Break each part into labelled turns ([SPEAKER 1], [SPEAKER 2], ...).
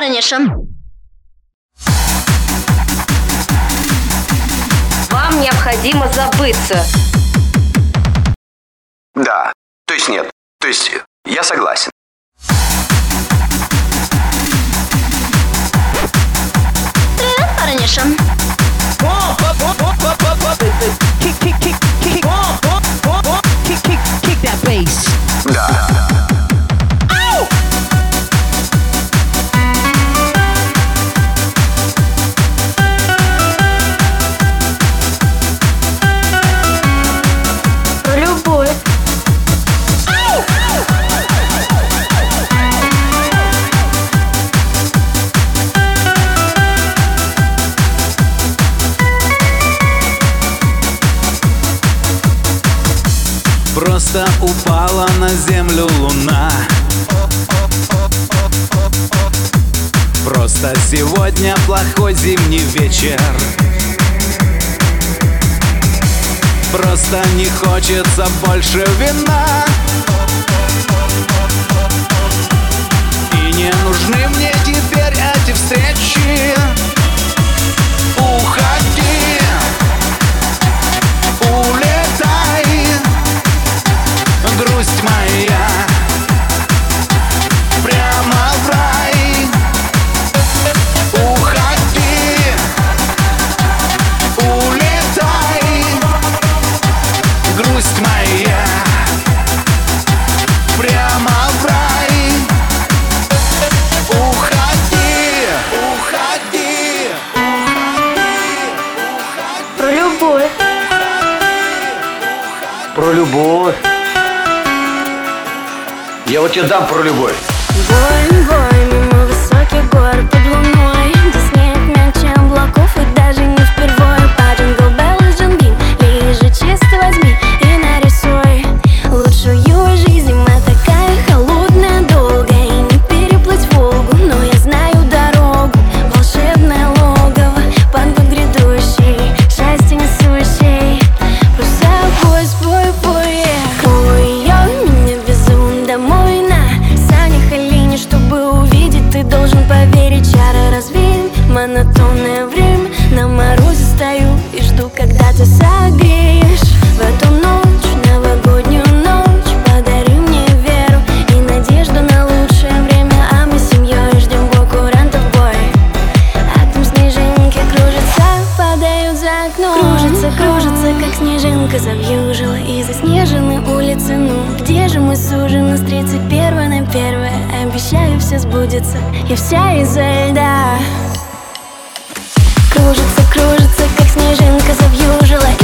[SPEAKER 1] парниша.
[SPEAKER 2] Вам необходимо забыться.
[SPEAKER 3] Да. То есть нет. То есть я согласен.
[SPEAKER 1] Привет, парниша.
[SPEAKER 4] Kick, kick, kick, kick, kick, kick, kick that bass.
[SPEAKER 5] Просто упала на землю луна. Просто сегодня плохой зимний вечер. Просто не хочется больше вина. И не нужны мне теперь эти встречи
[SPEAKER 2] Про любовь.
[SPEAKER 6] Я вот тебе дам про любовь.
[SPEAKER 7] Бой, бой, мимо высоких гор под луной Где мягче облаков и даже не впервой По джингл белл джингин, лежи чисто окном Кружится, как снежинка завьюжила И заснежены улицы, ну где же мы сужены с 31 на 1 Обещаю, все сбудется, я вся из-за льда. Кружится, кружится, как снежинка завьюжила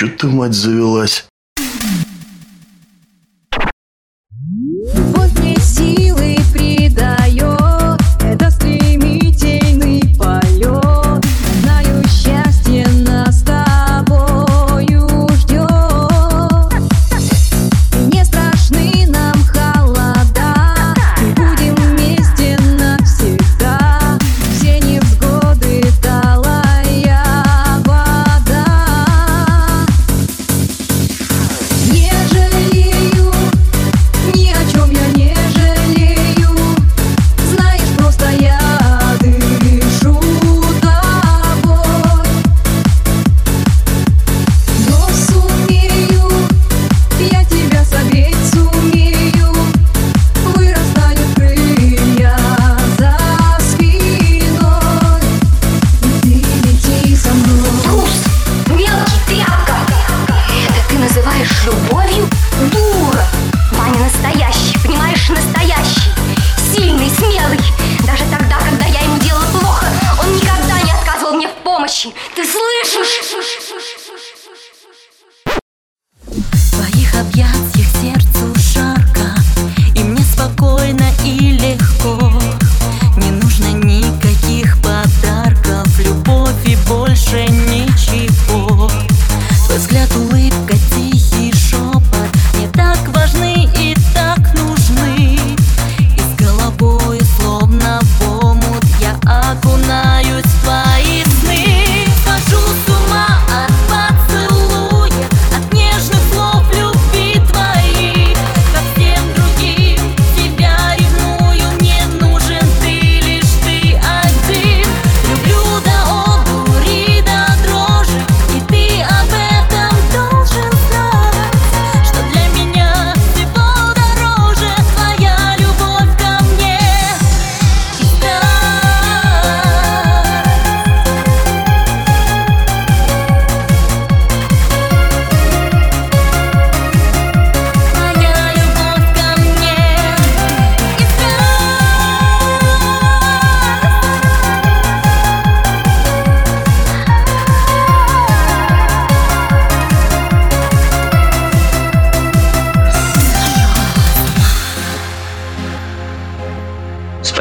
[SPEAKER 8] Ничего ты, мать, завелась.
[SPEAKER 9] Ты слышишь?